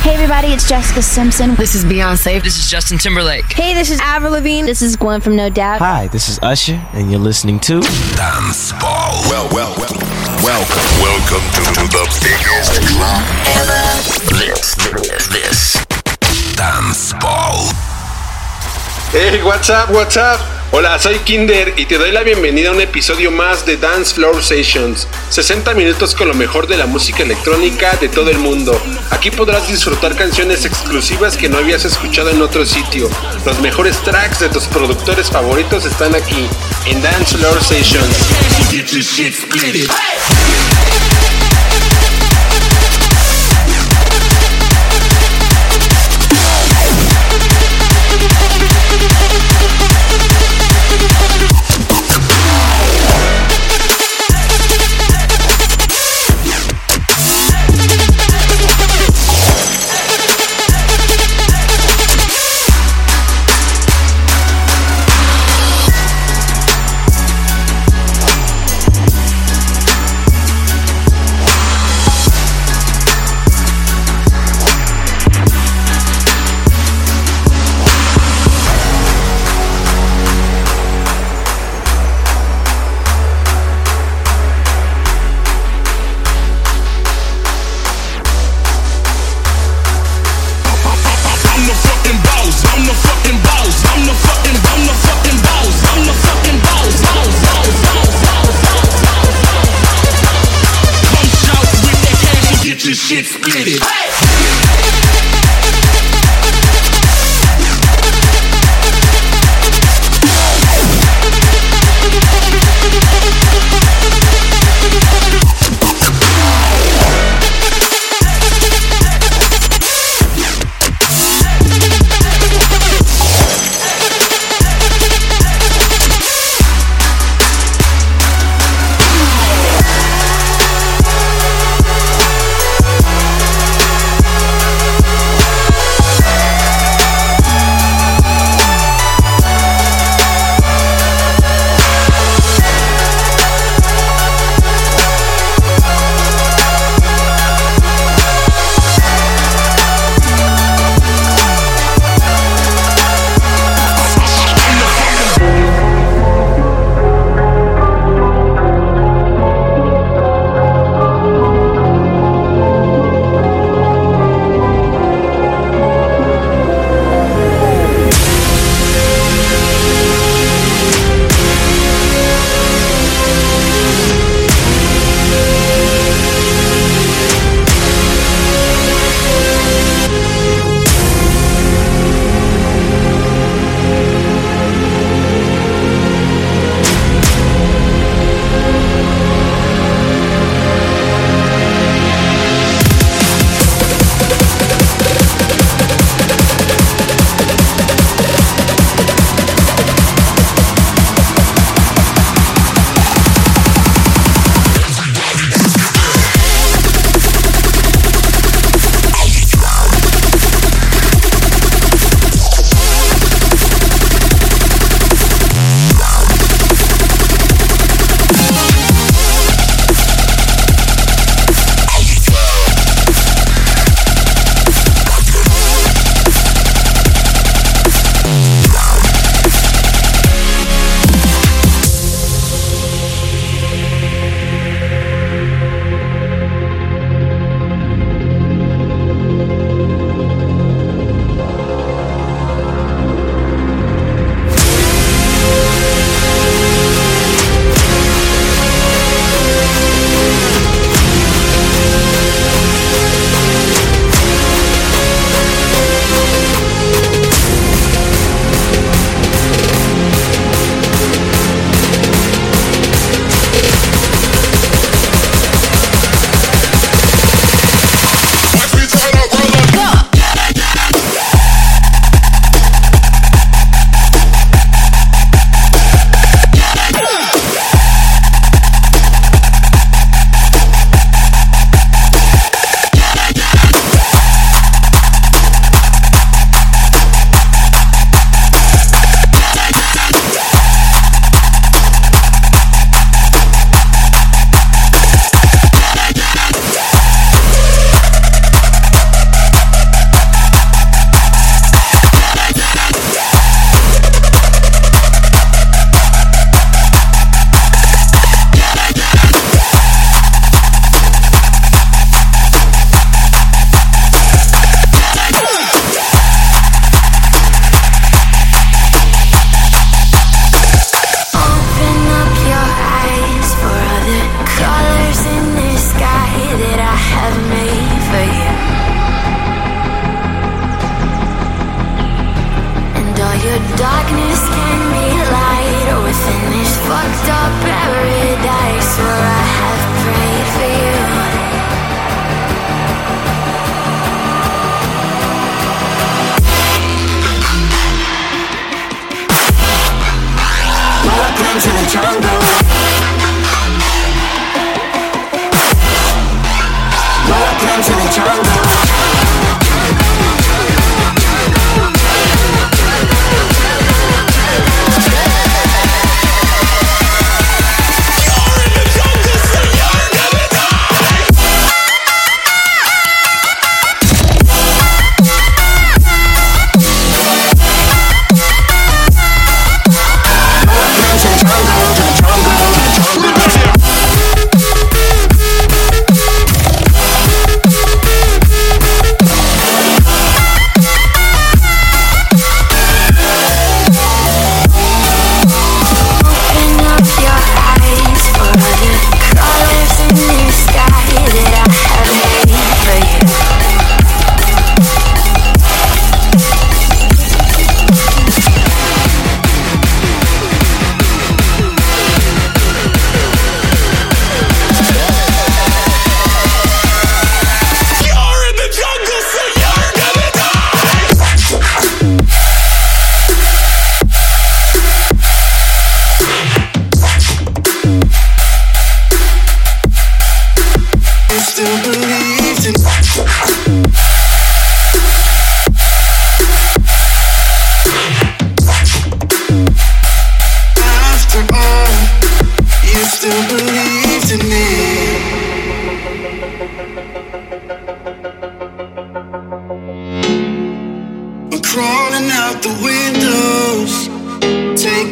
Hey everybody, it's Jessica Simpson. This is Beyonce. This is Justin Timberlake. Hey, this is Avril Lavigne. This is Gwen from No Doubt. Hi, this is Usher, and you're listening to Dance Ball. Well, well, well, welcome. Welcome to, to the biggest club ever. This, this, this. Dance Ball. Hey, what's up, what's up? Hola, soy Kinder y te doy la bienvenida a un episodio más de Dance Floor Sessions. 60 minutos con lo mejor de la música electrónica de todo el mundo. Aquí podrás disfrutar canciones exclusivas que no habías escuchado en otro sitio. Los mejores tracks de tus productores favoritos están aquí, en Dance Floor Sessions.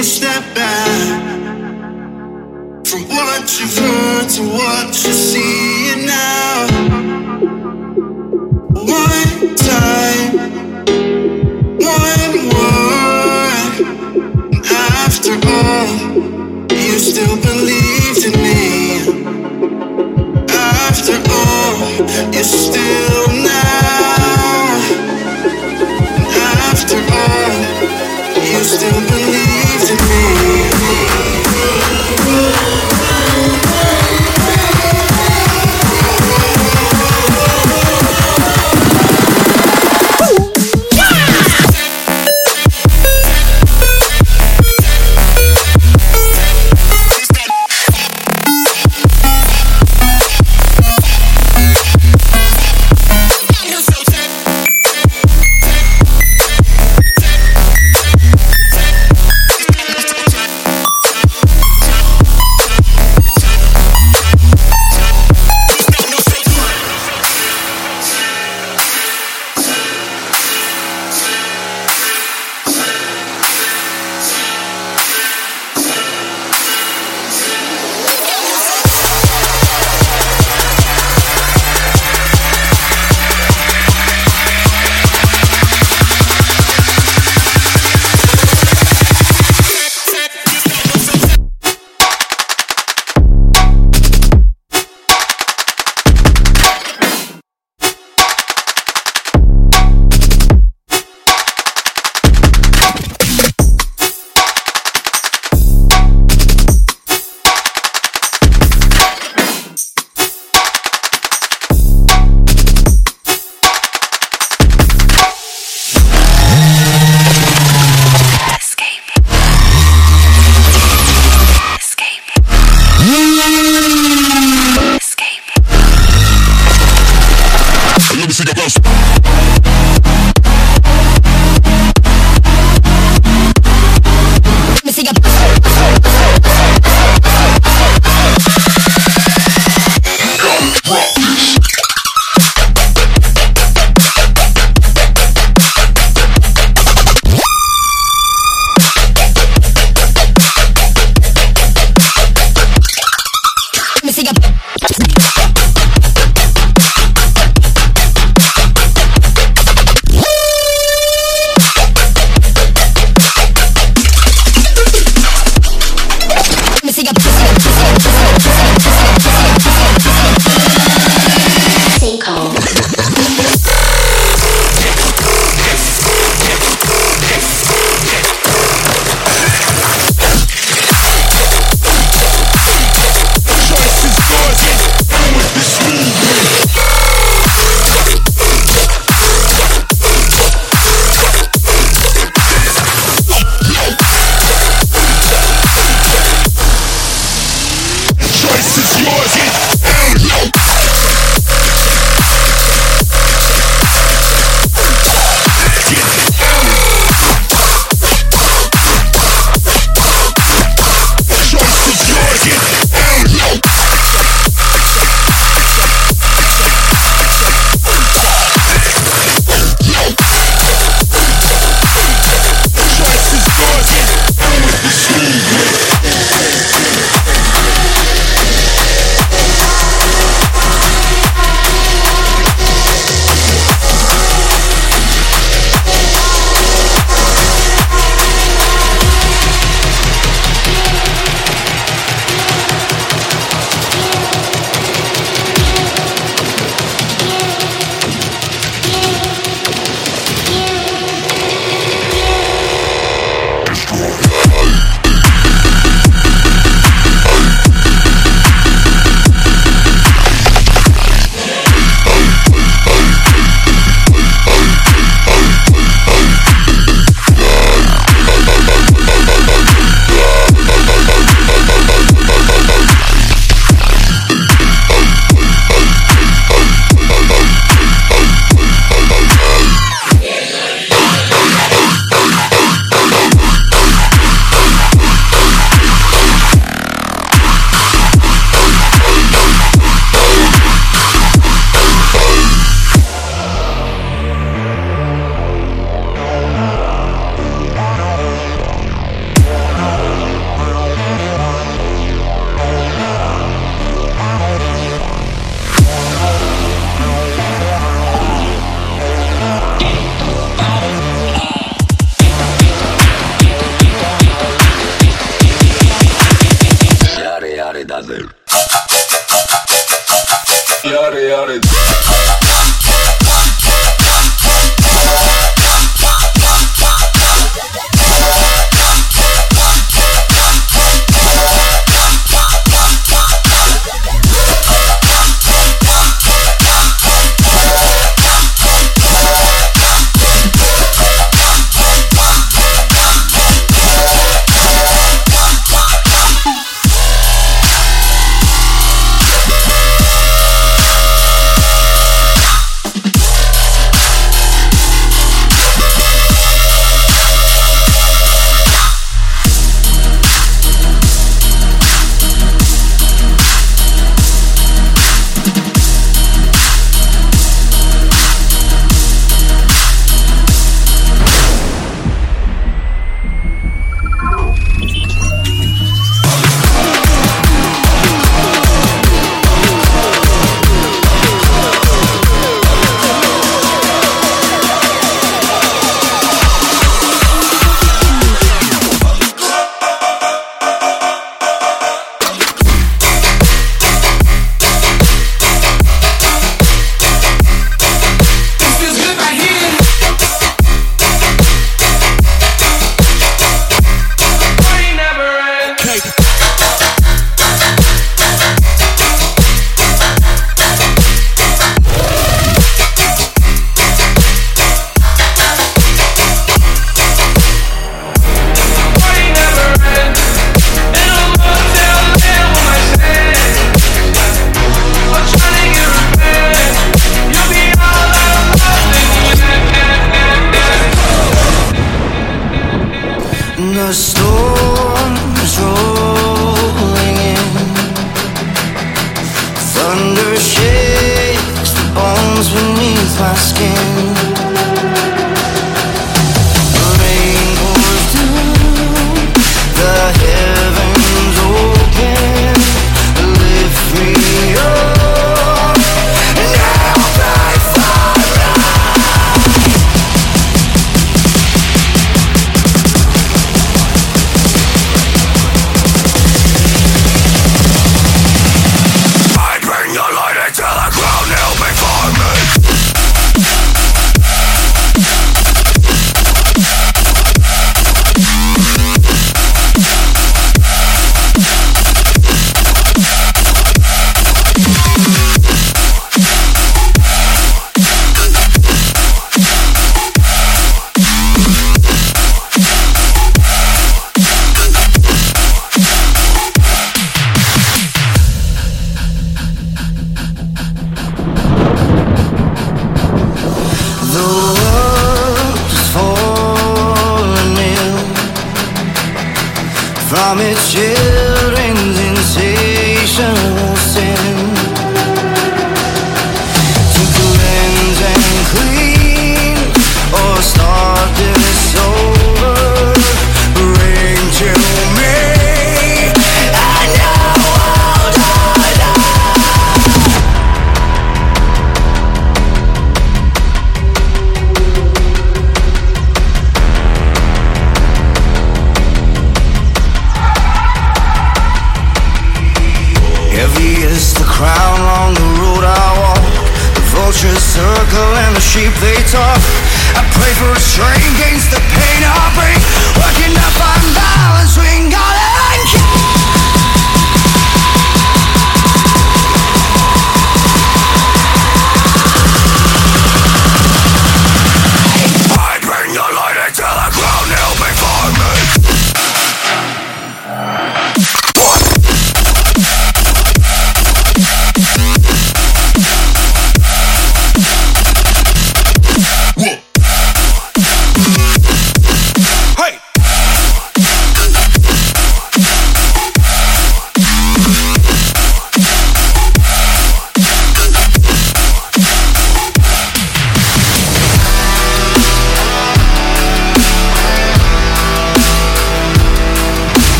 a step back from what you've heard to what you're seeing now. One time.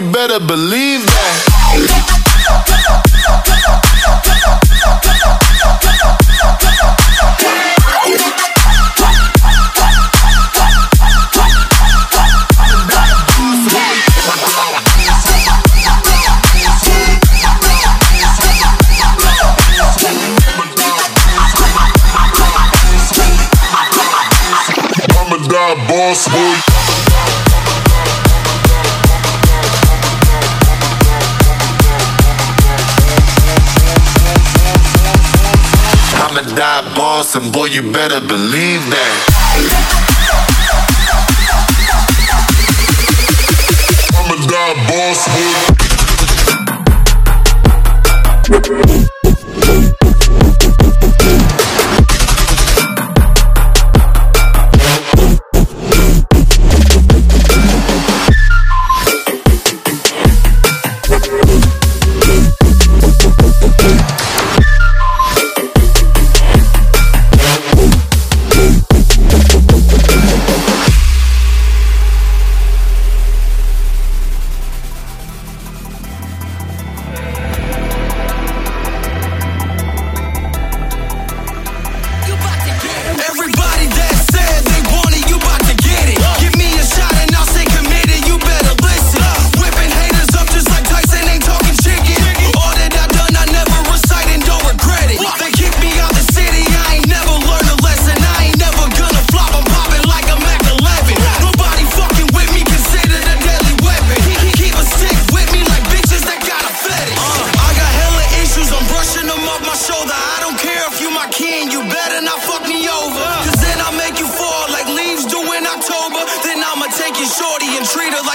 Better believe that. And boy, you better believe that.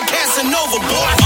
Casanova, boy.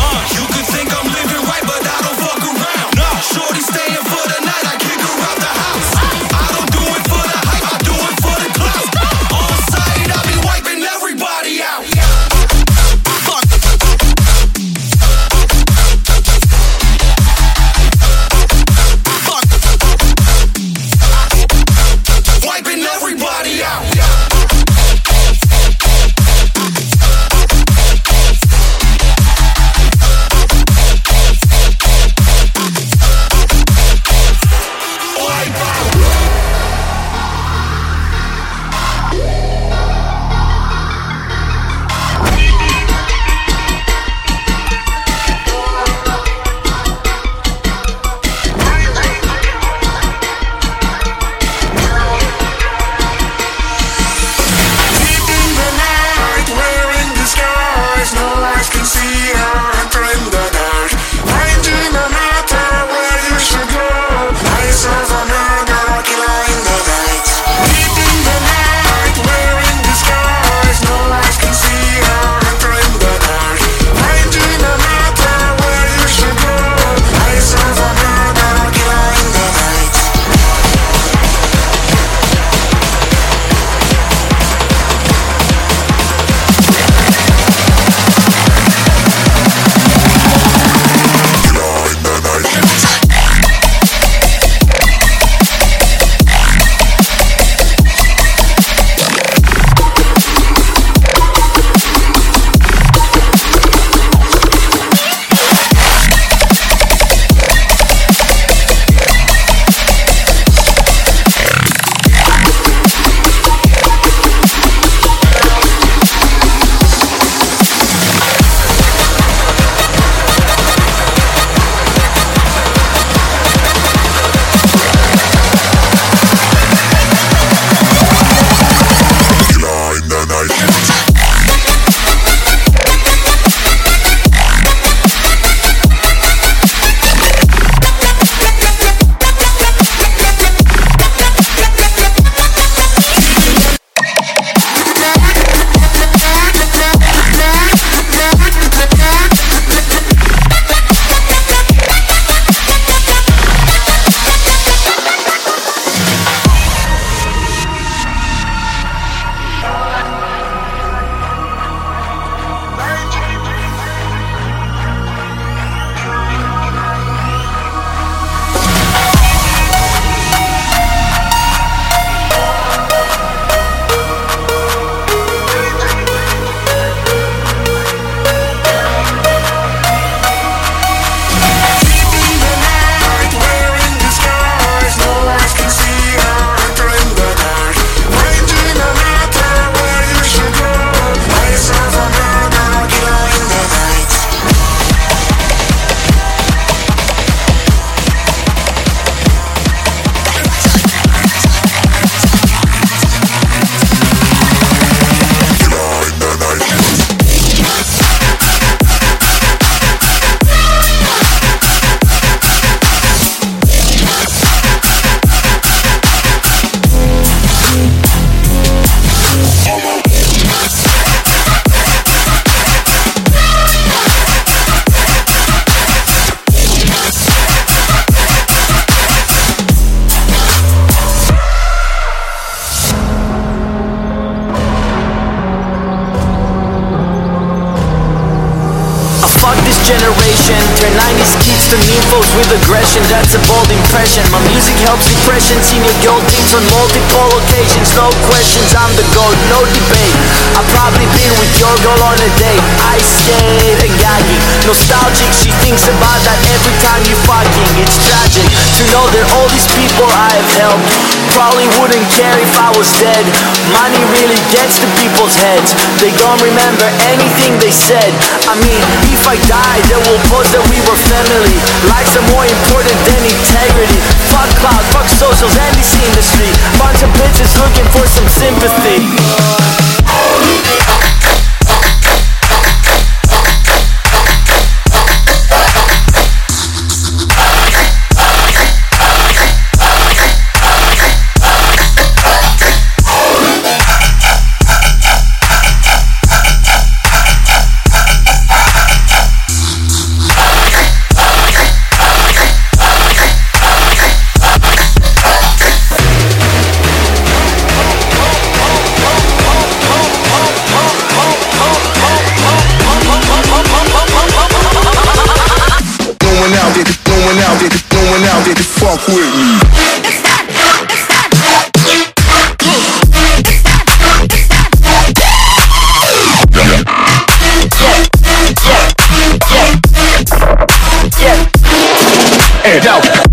My music helps depression. Senior gold teams on multiple occasions. No questions, I'm the goat, no debate. I've probably been with your girl on a date. I skate and gagging. Nostalgic, she thinks about that every time you fucking. It's tragic to know that all these people I have helped probably wouldn't care if I was dead. Money really gets to people's heads. They don't remember anything they said. I mean, if I die, they will post that we were family. Lives are more important than integrity. Fuck cloud, fuck socials and this industry. Bunch of bitches looking for some sympathy. hand out.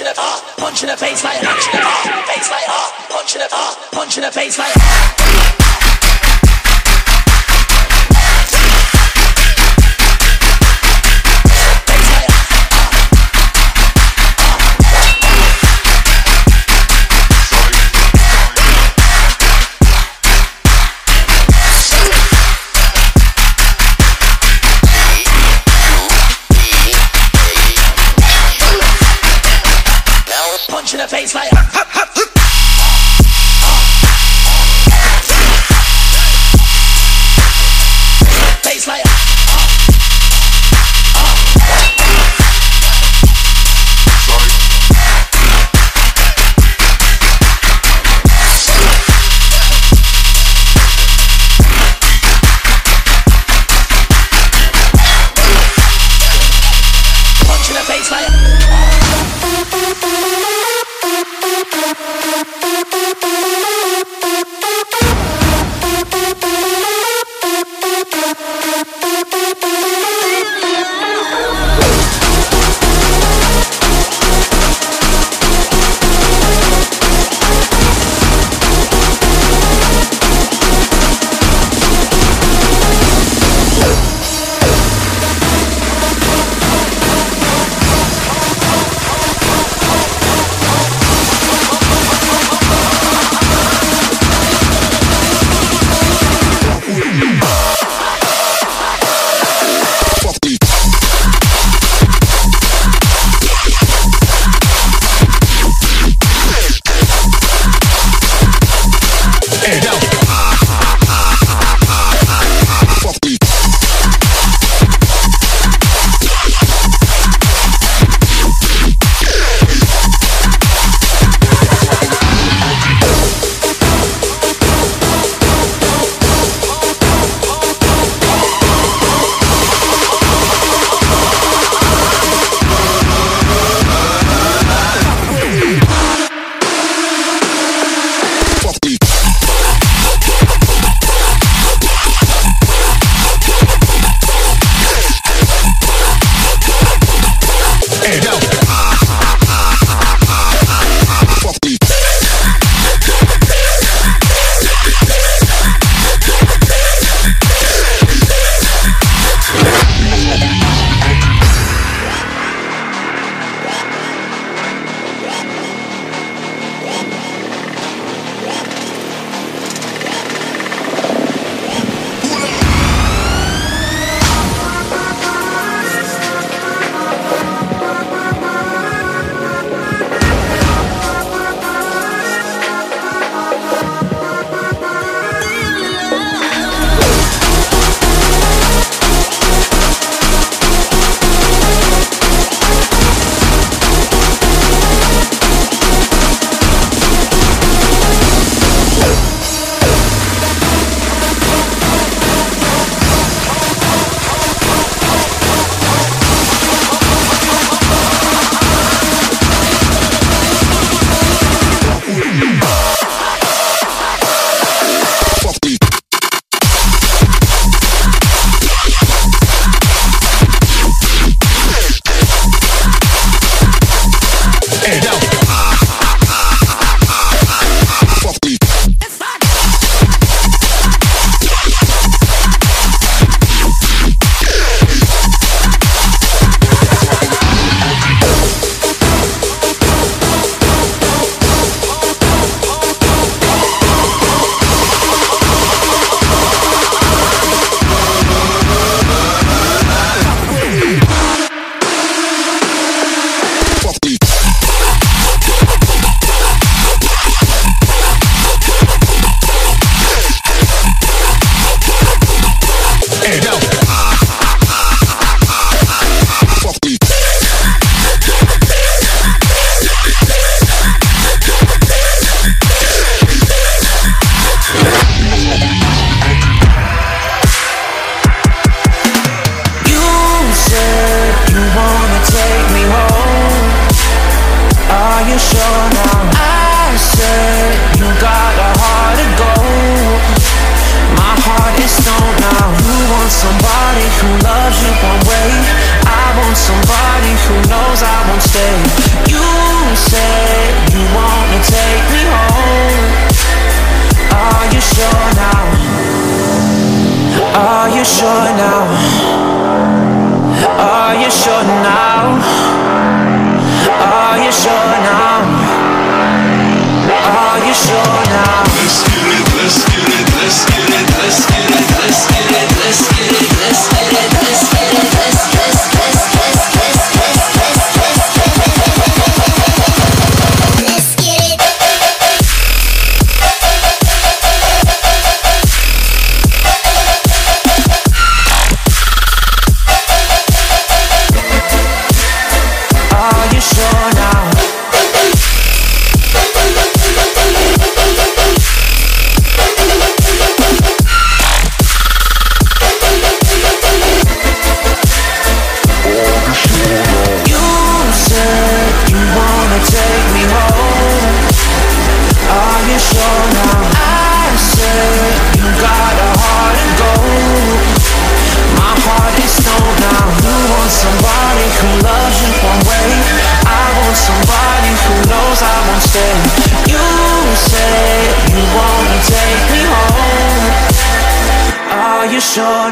Punch in the ah, punch in the face like punch in the ah, face like ah, punch in the ah, punch in the face like In the face like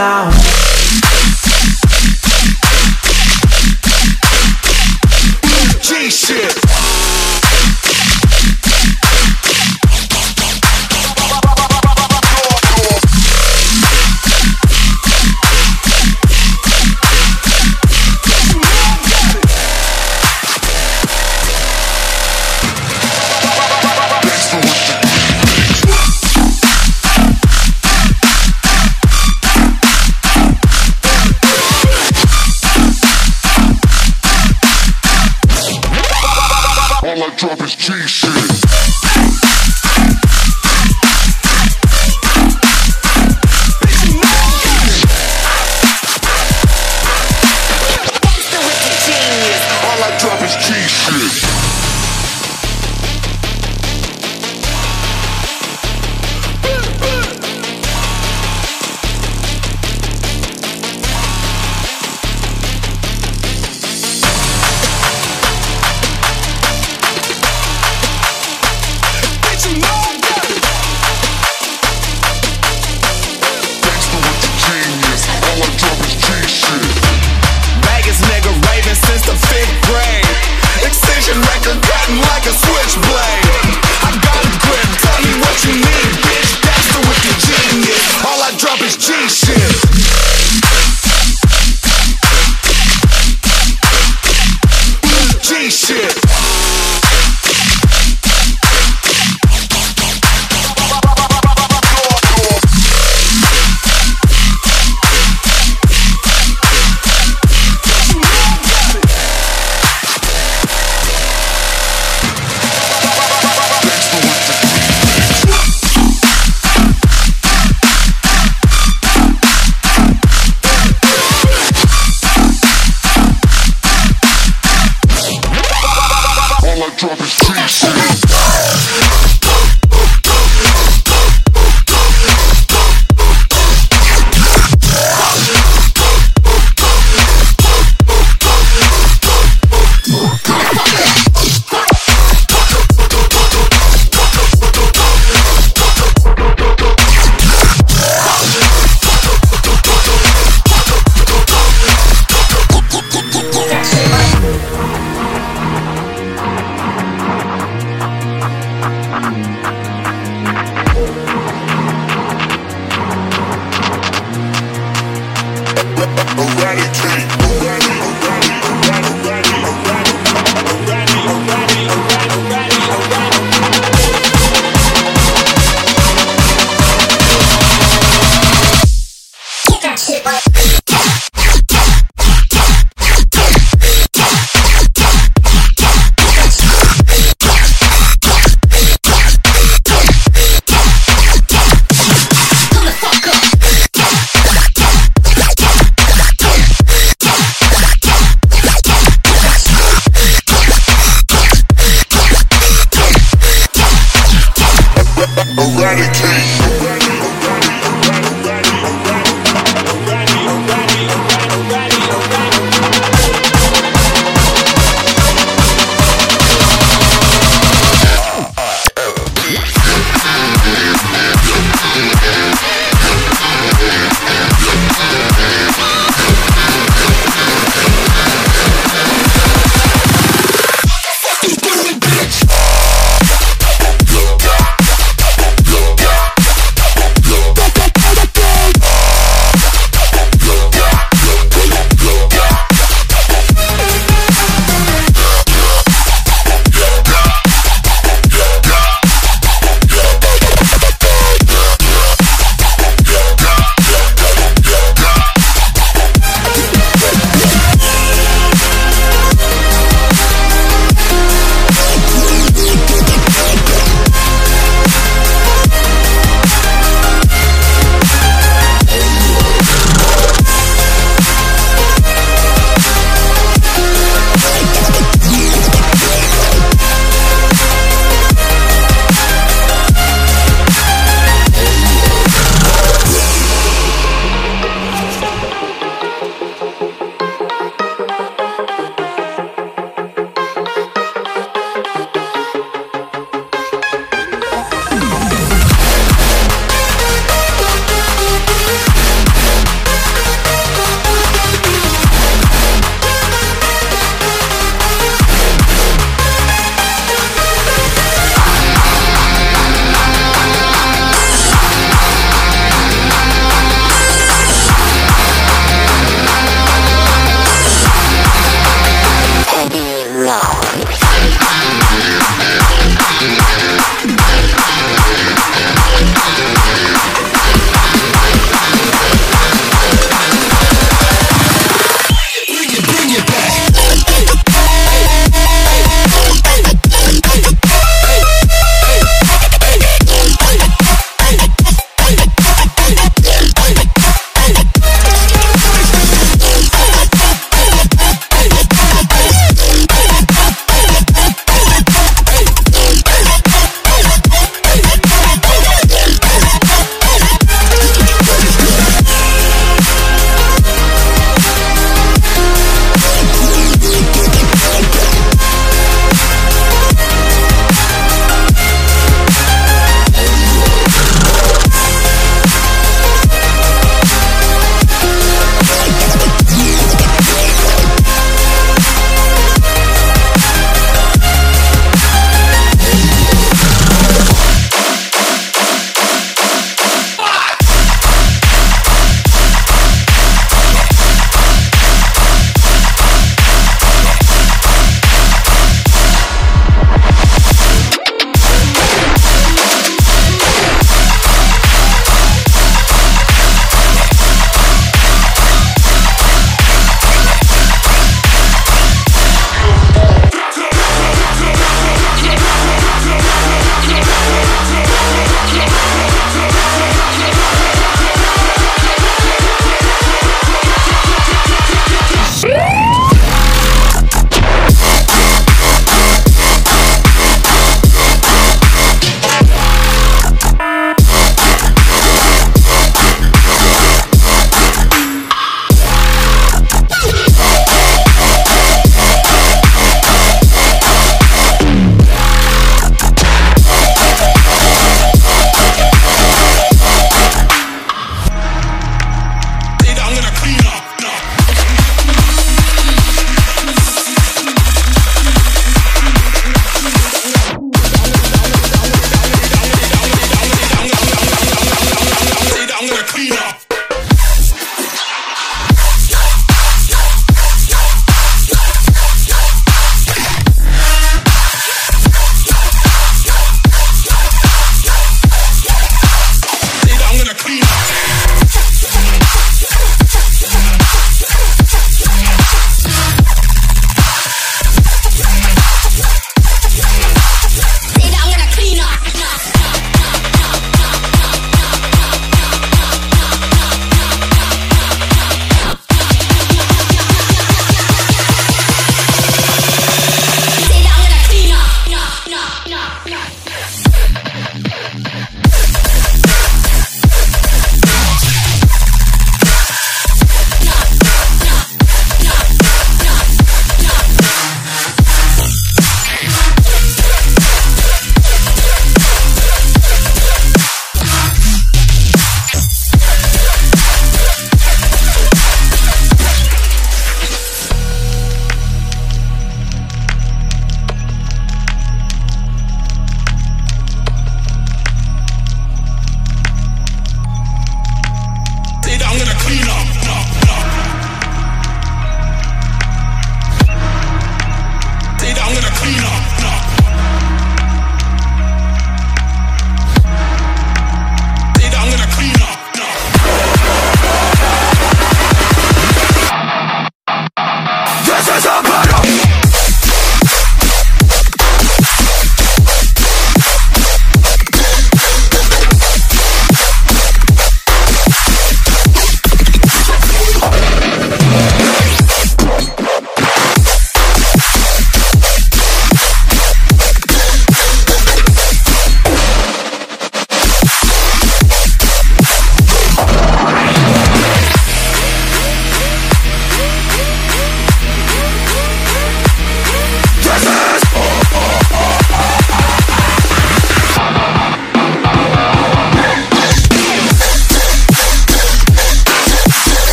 now? bitch.